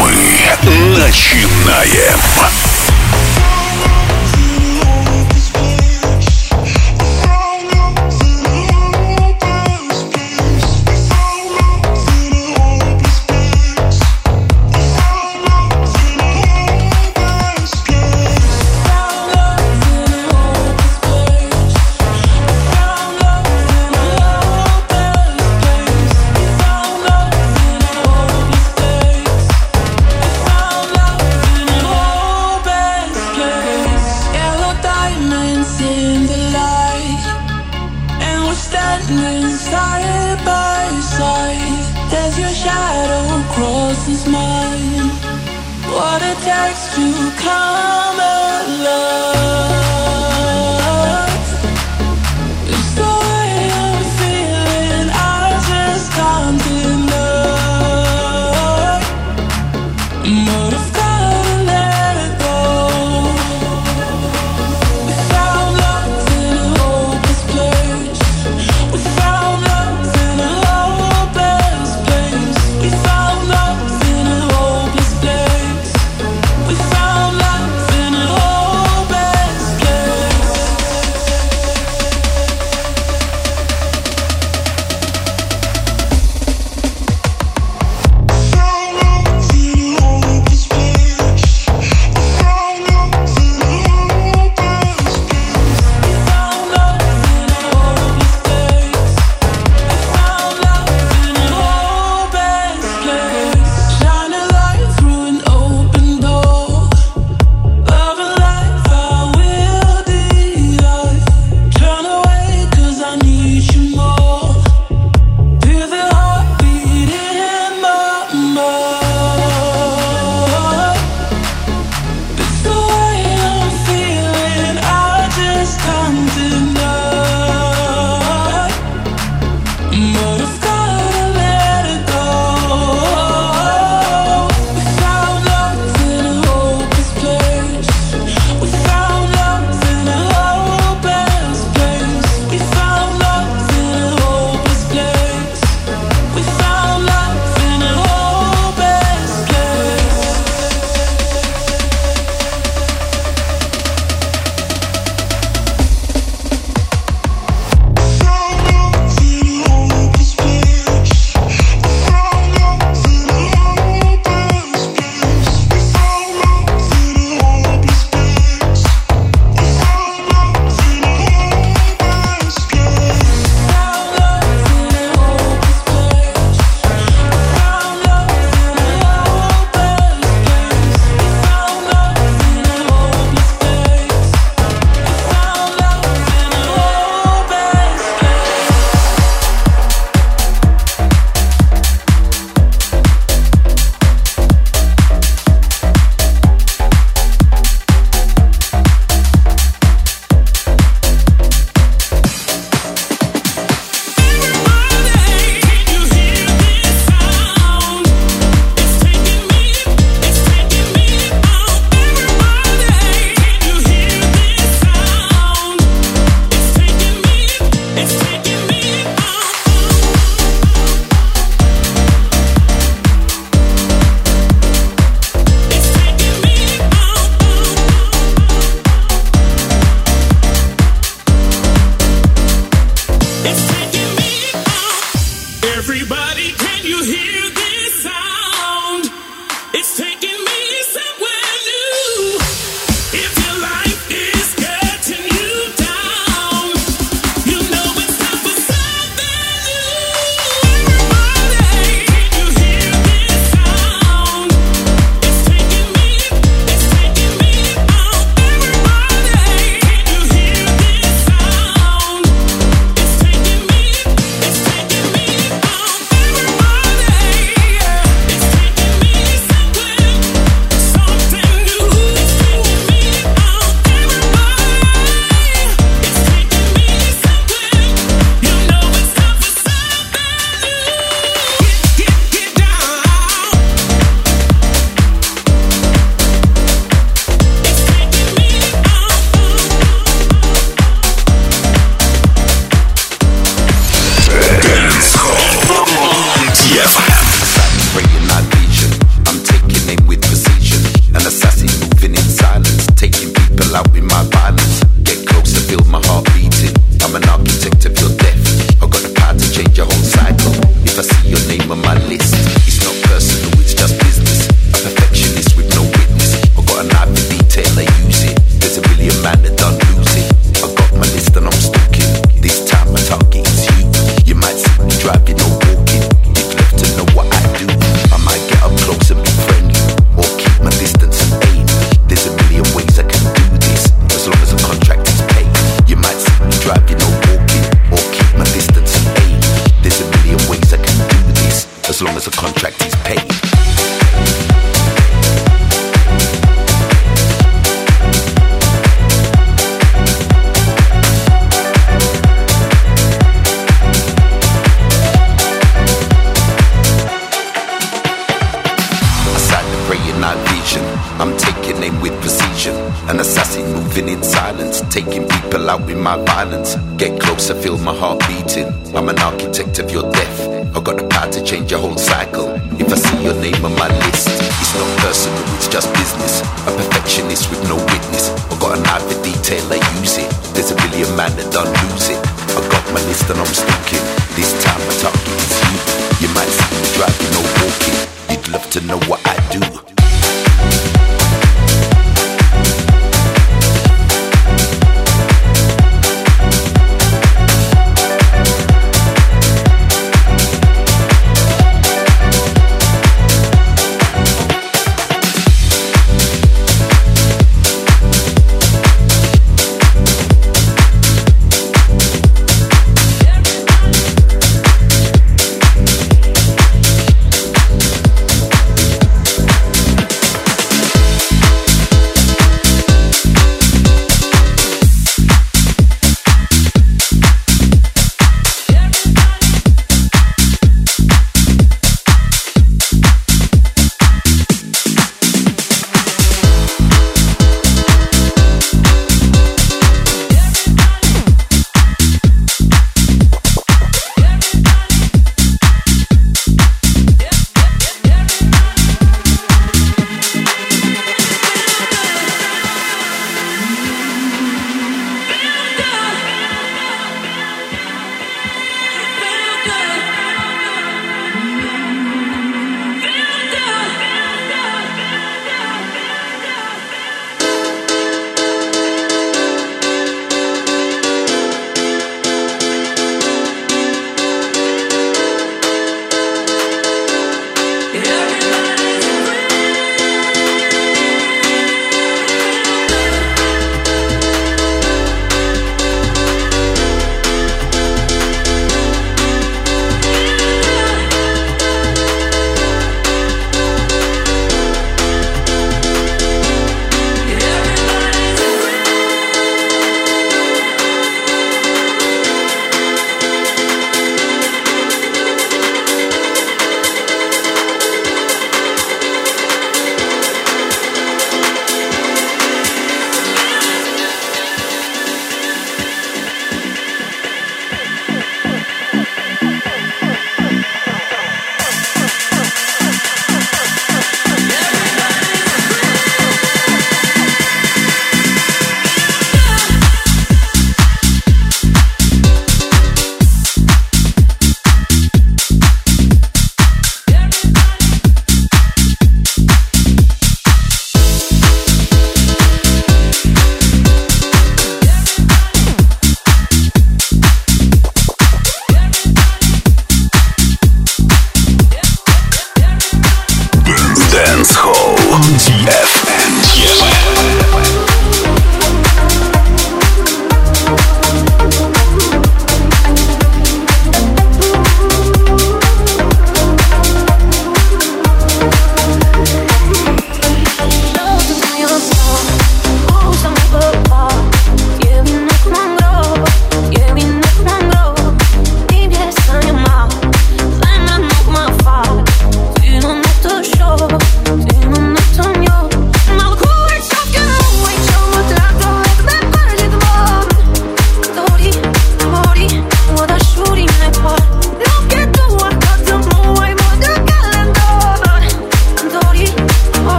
Мы начинаем.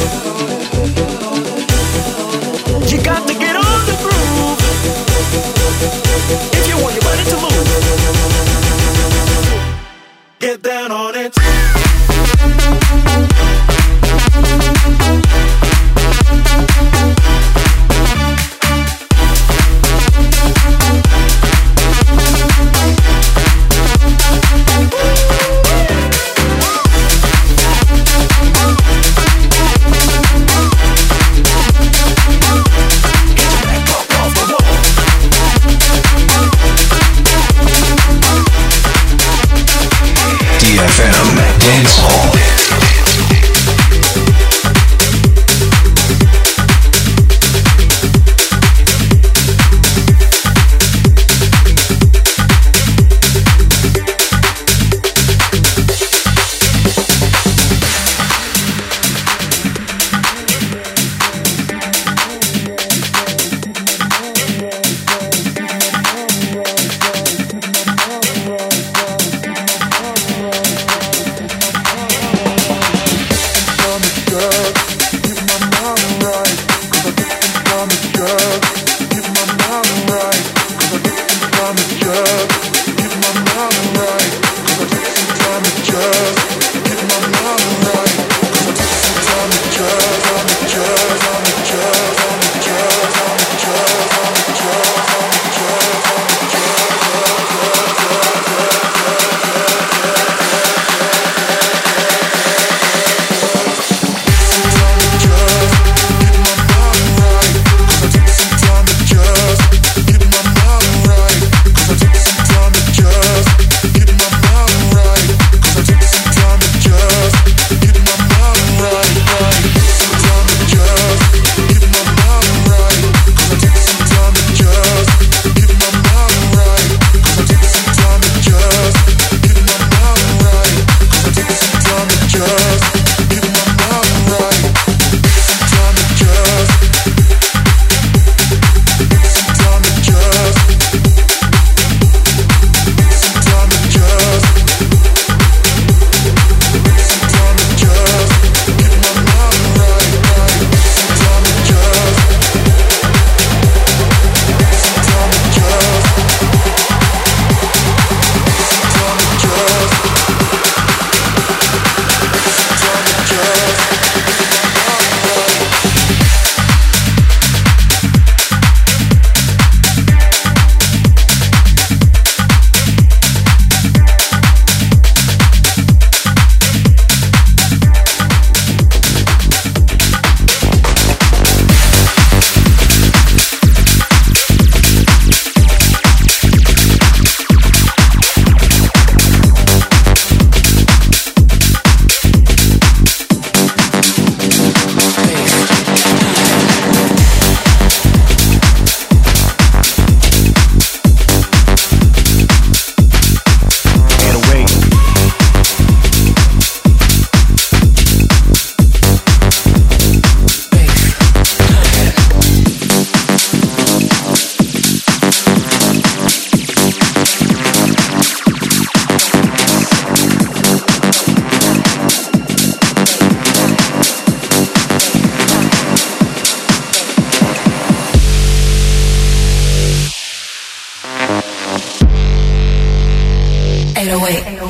Gonna Wait.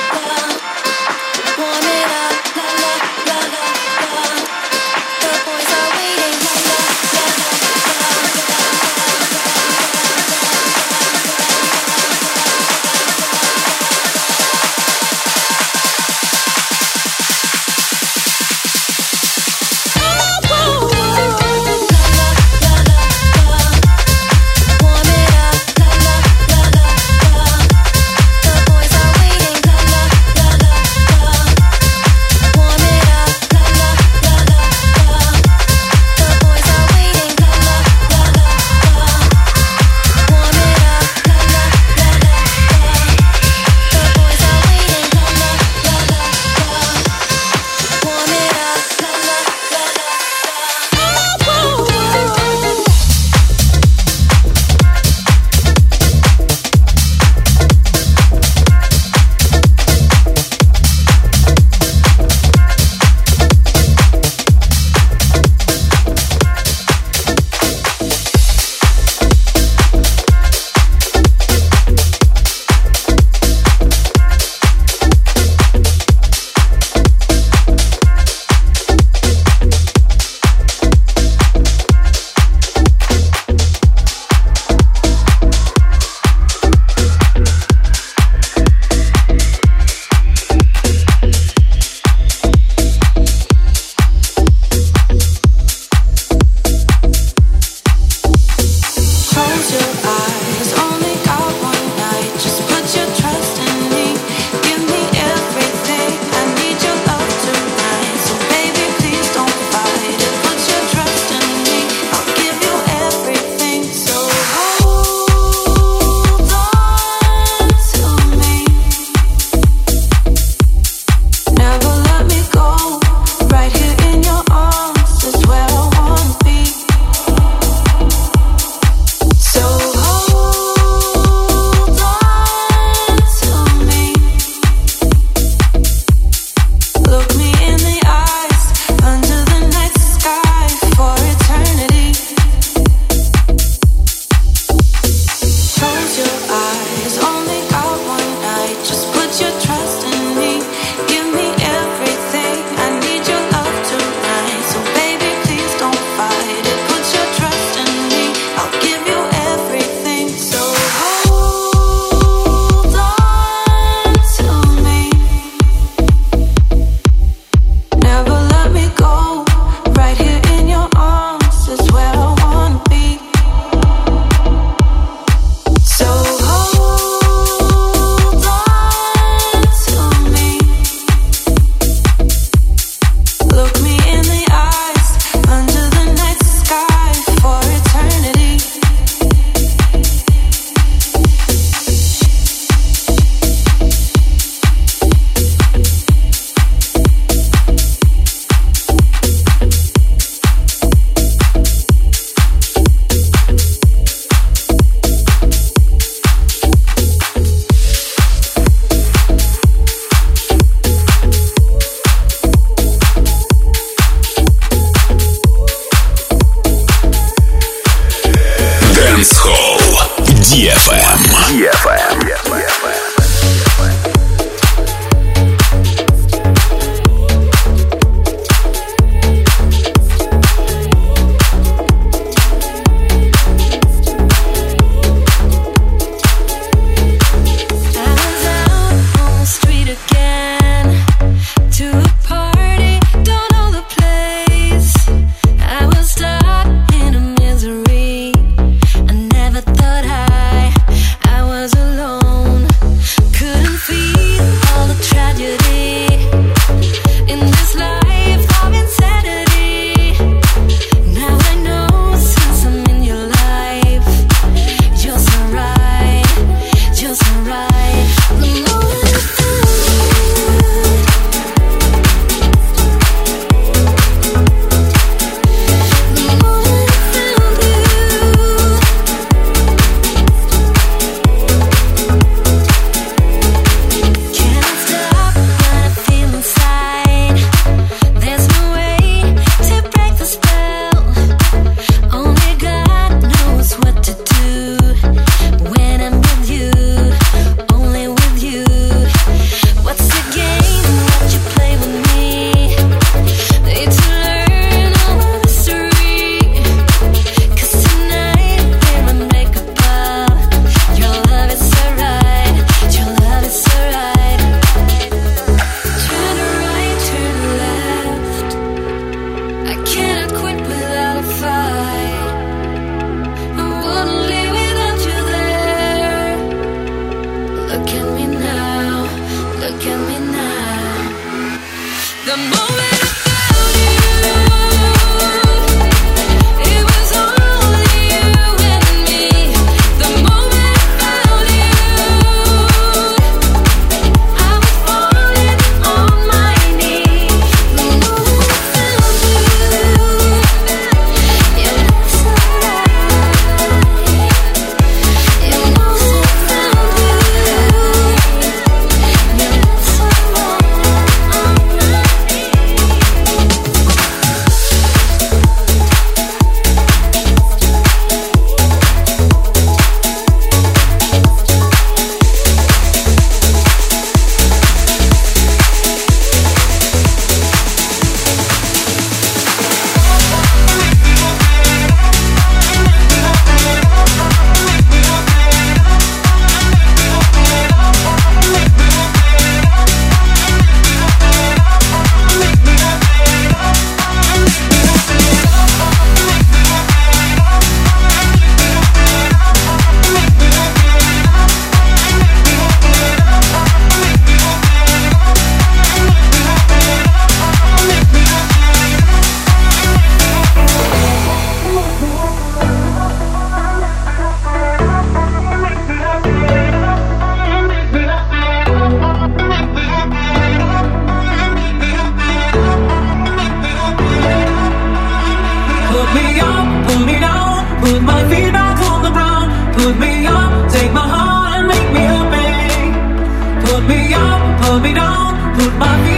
put my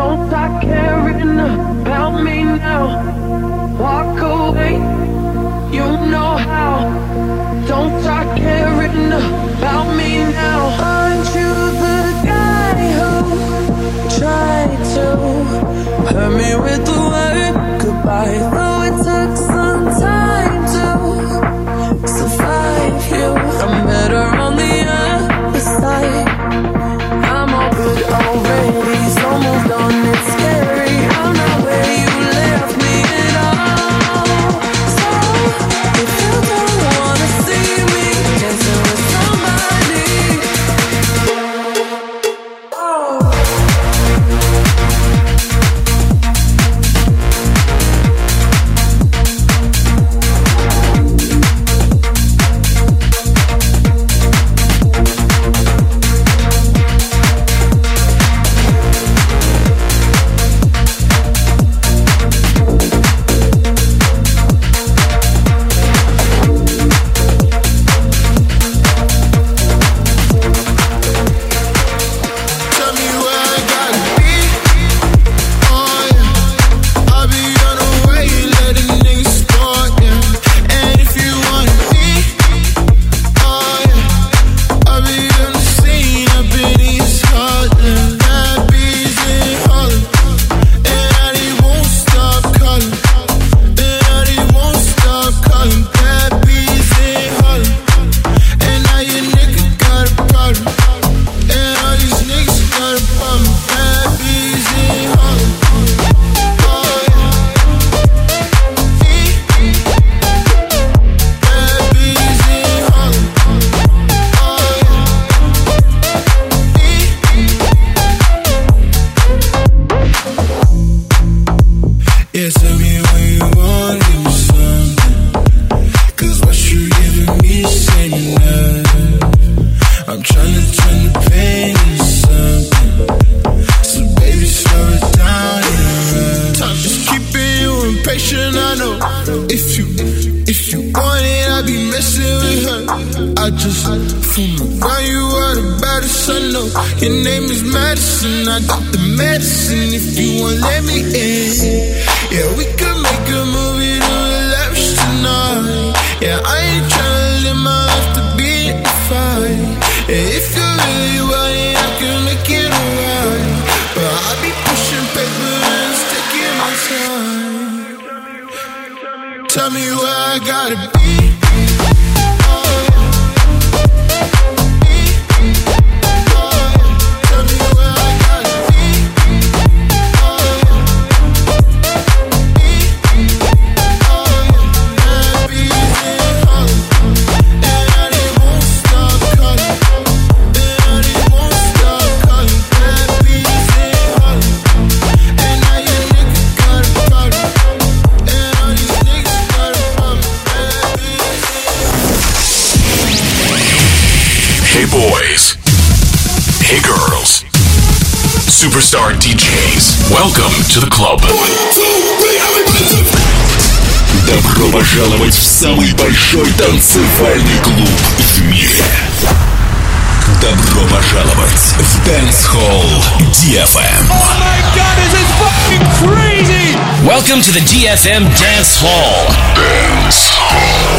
Don't stop caring about me now. Walk away, you know how. Don't stop caring about me now. Aren't you the guy who tried to hurt me with the word goodbye? Though it took some time to survive you, I'm better. Welcome to the DFM Dance Hall. Dance Empty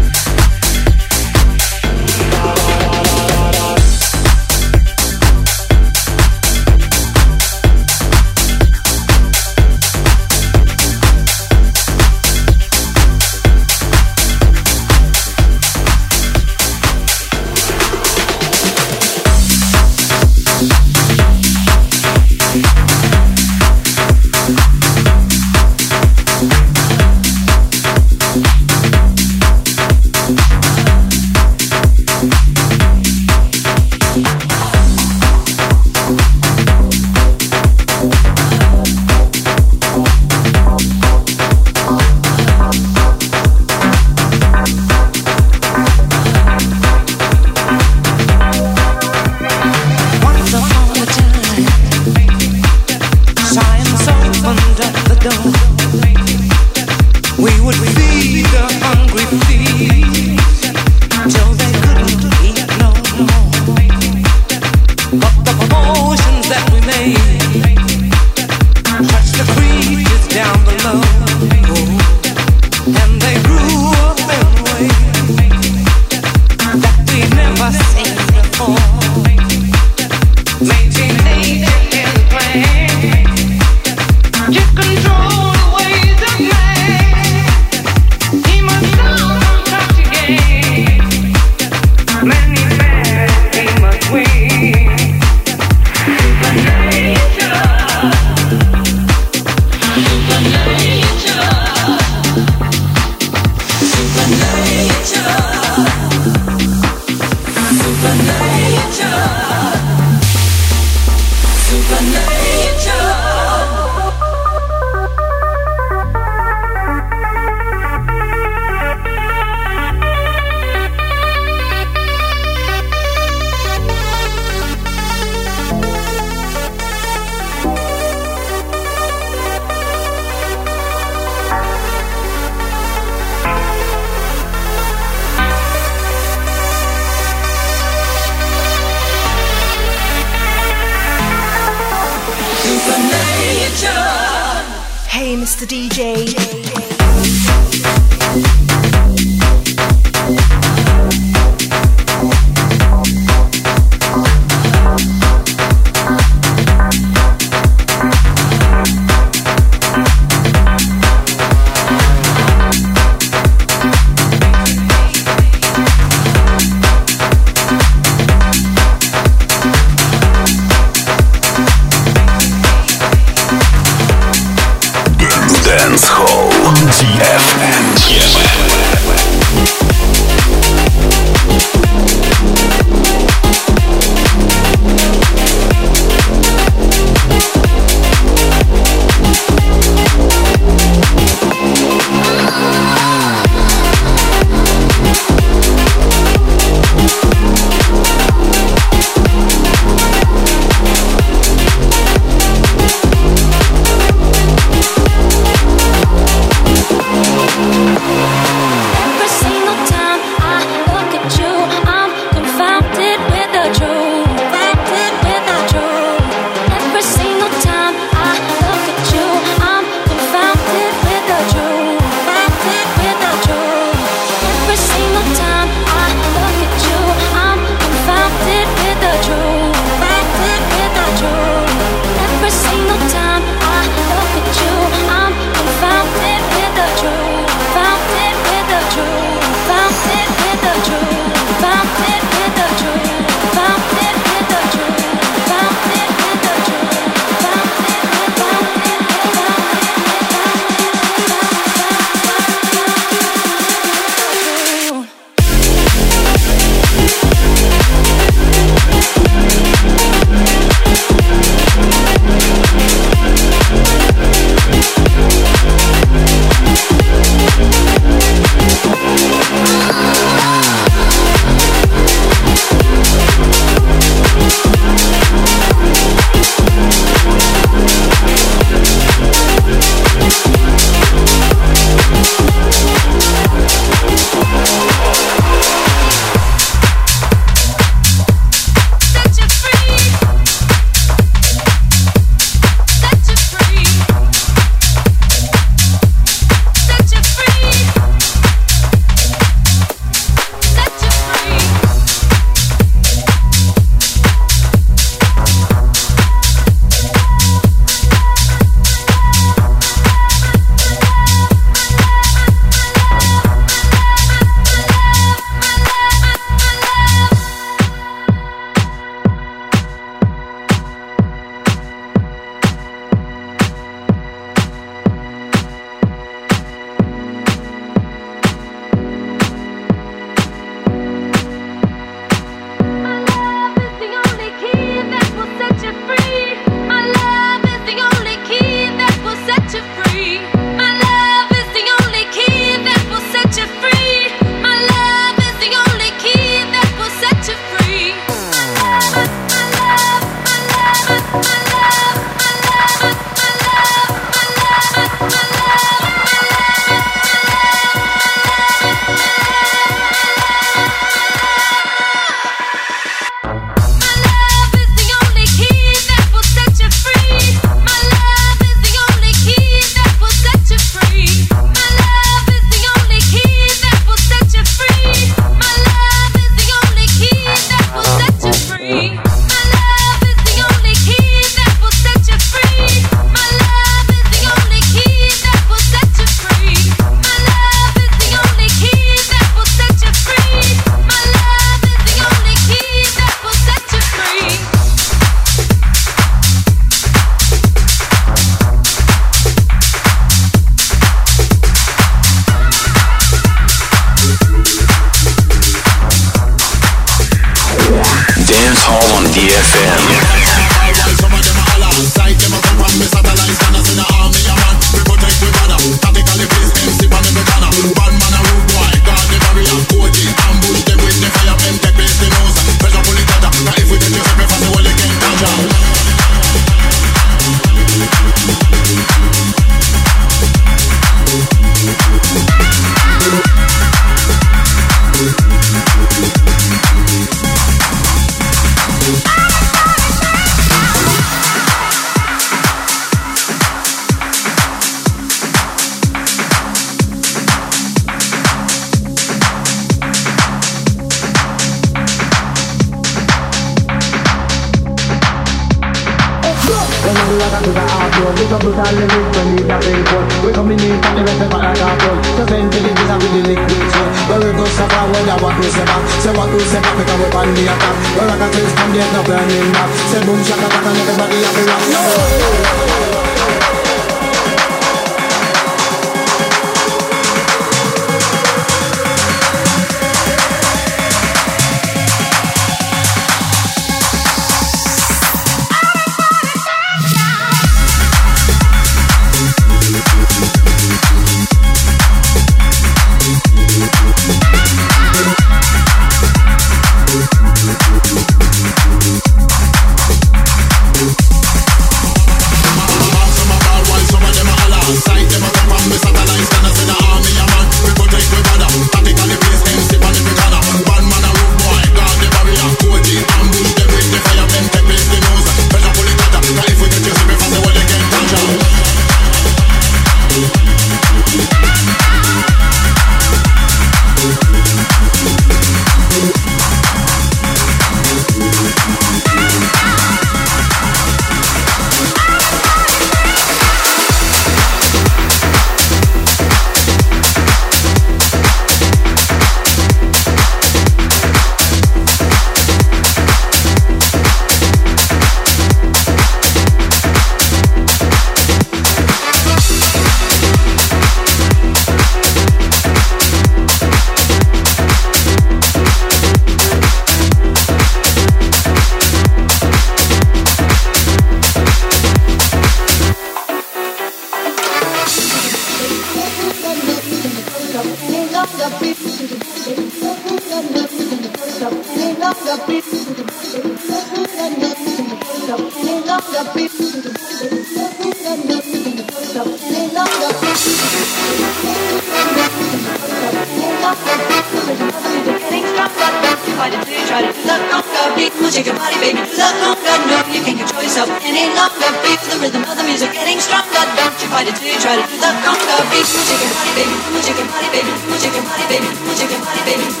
any longer. Beat the rhythm of the music getting stronger. Don't you fight it till you try to do the conga beat. Your body, baby, your body, baby, your body, baby, your body, baby,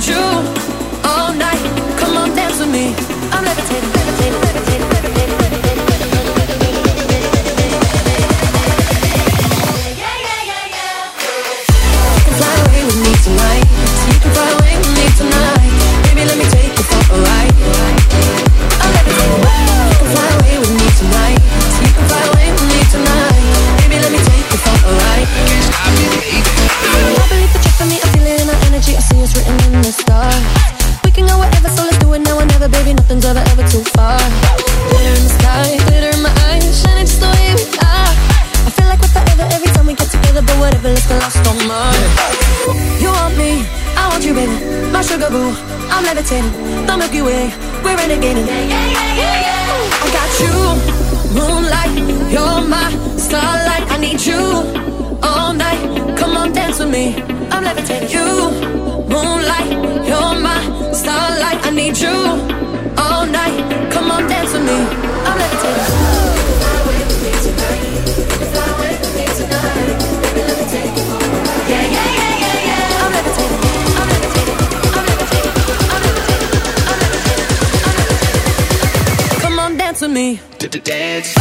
need you. lost on mud. You want me, I want you, baby. My sugar boo, I'm levitating. The Milky Way, we're renegading. I got you, moonlight, you're my starlight. I need you all night. Come on, dance with me. I'm levitating. You, moonlight, you're my starlight. I need you all night. Come on, dance with me. I'm levitating. Fly with me tonight. Fly with me tonight. Baby, let me take you. me to dance.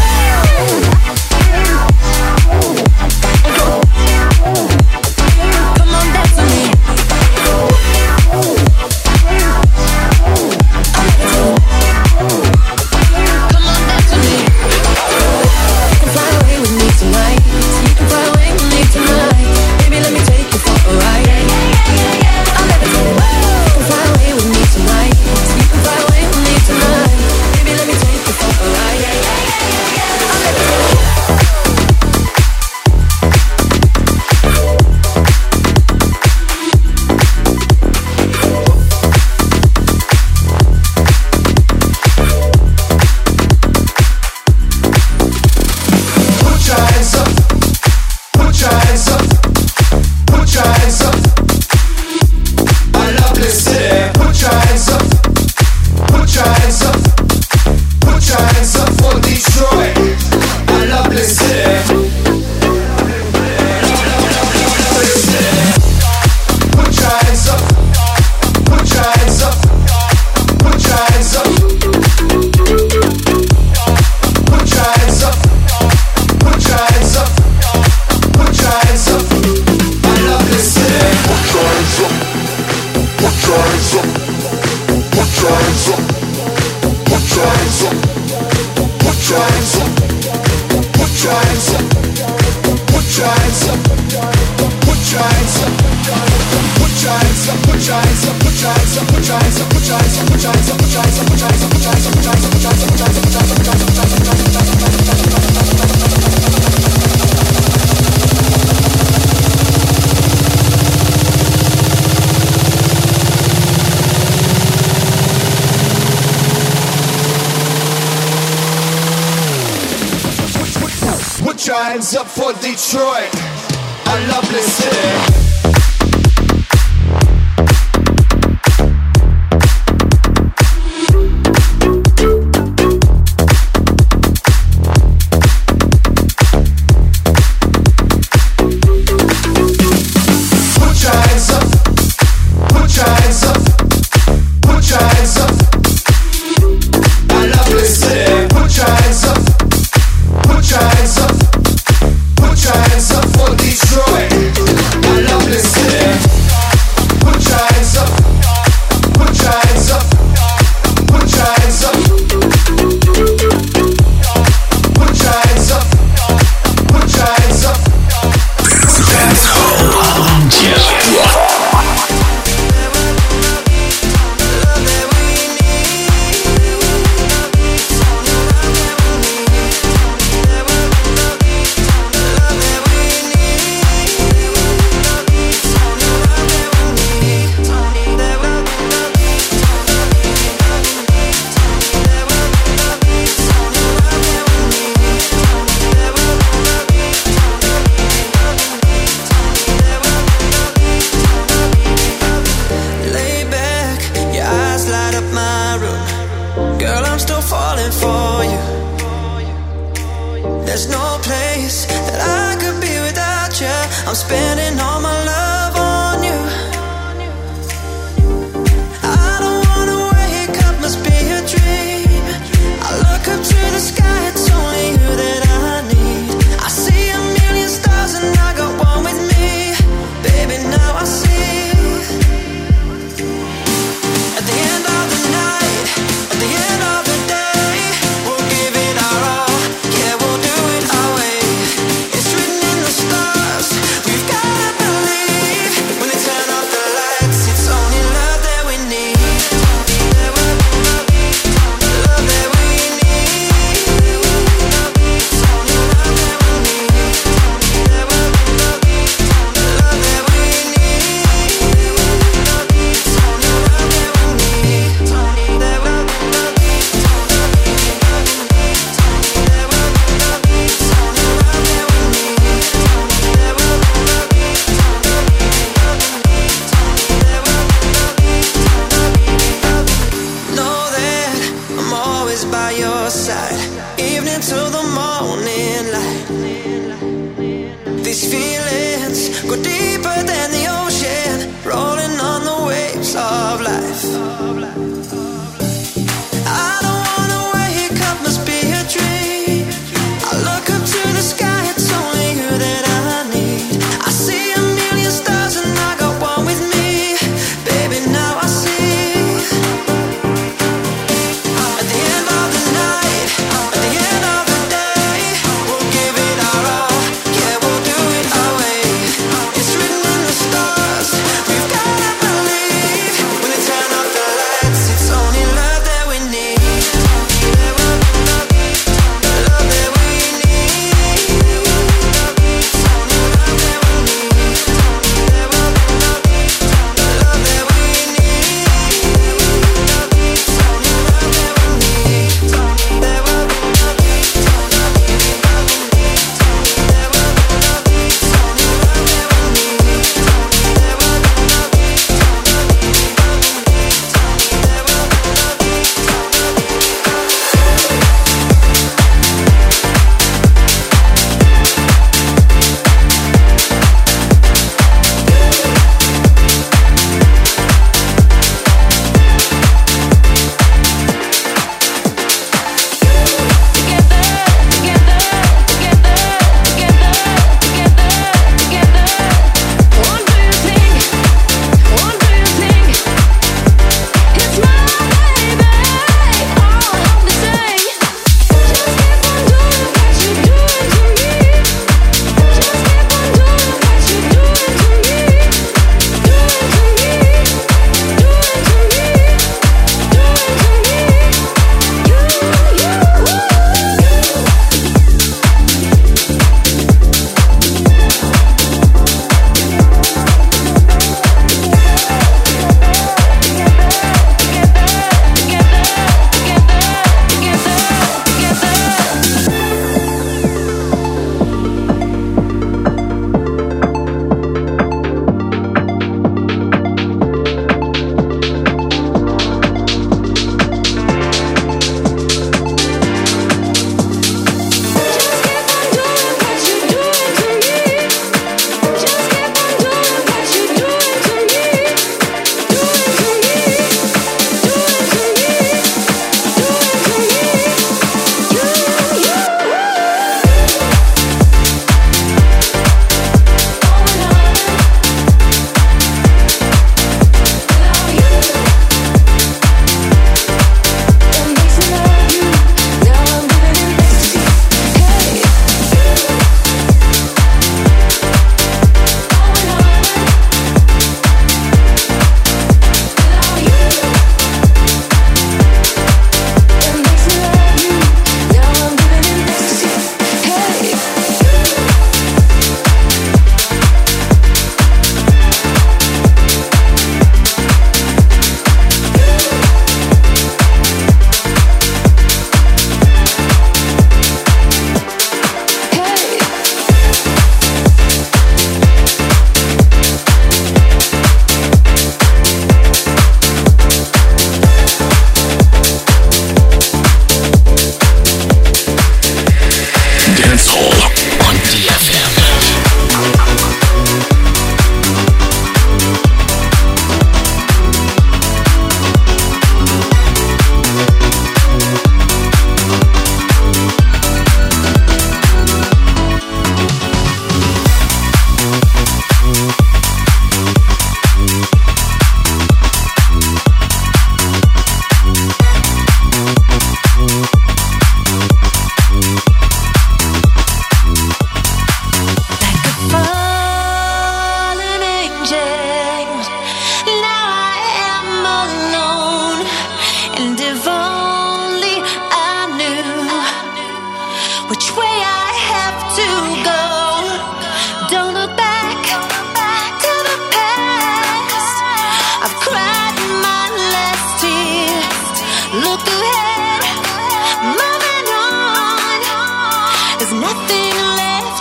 Hands up for Detroit, a lovely city.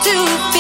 to be.